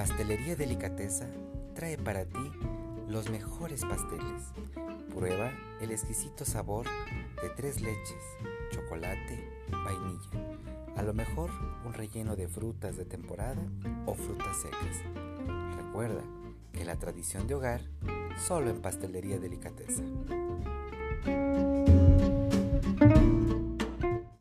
Pastelería Delicateza trae para ti los mejores pasteles. Prueba el exquisito sabor de tres leches, chocolate, vainilla. A lo mejor un relleno de frutas de temporada o frutas secas. Recuerda que la tradición de hogar solo en Pastelería Delicateza.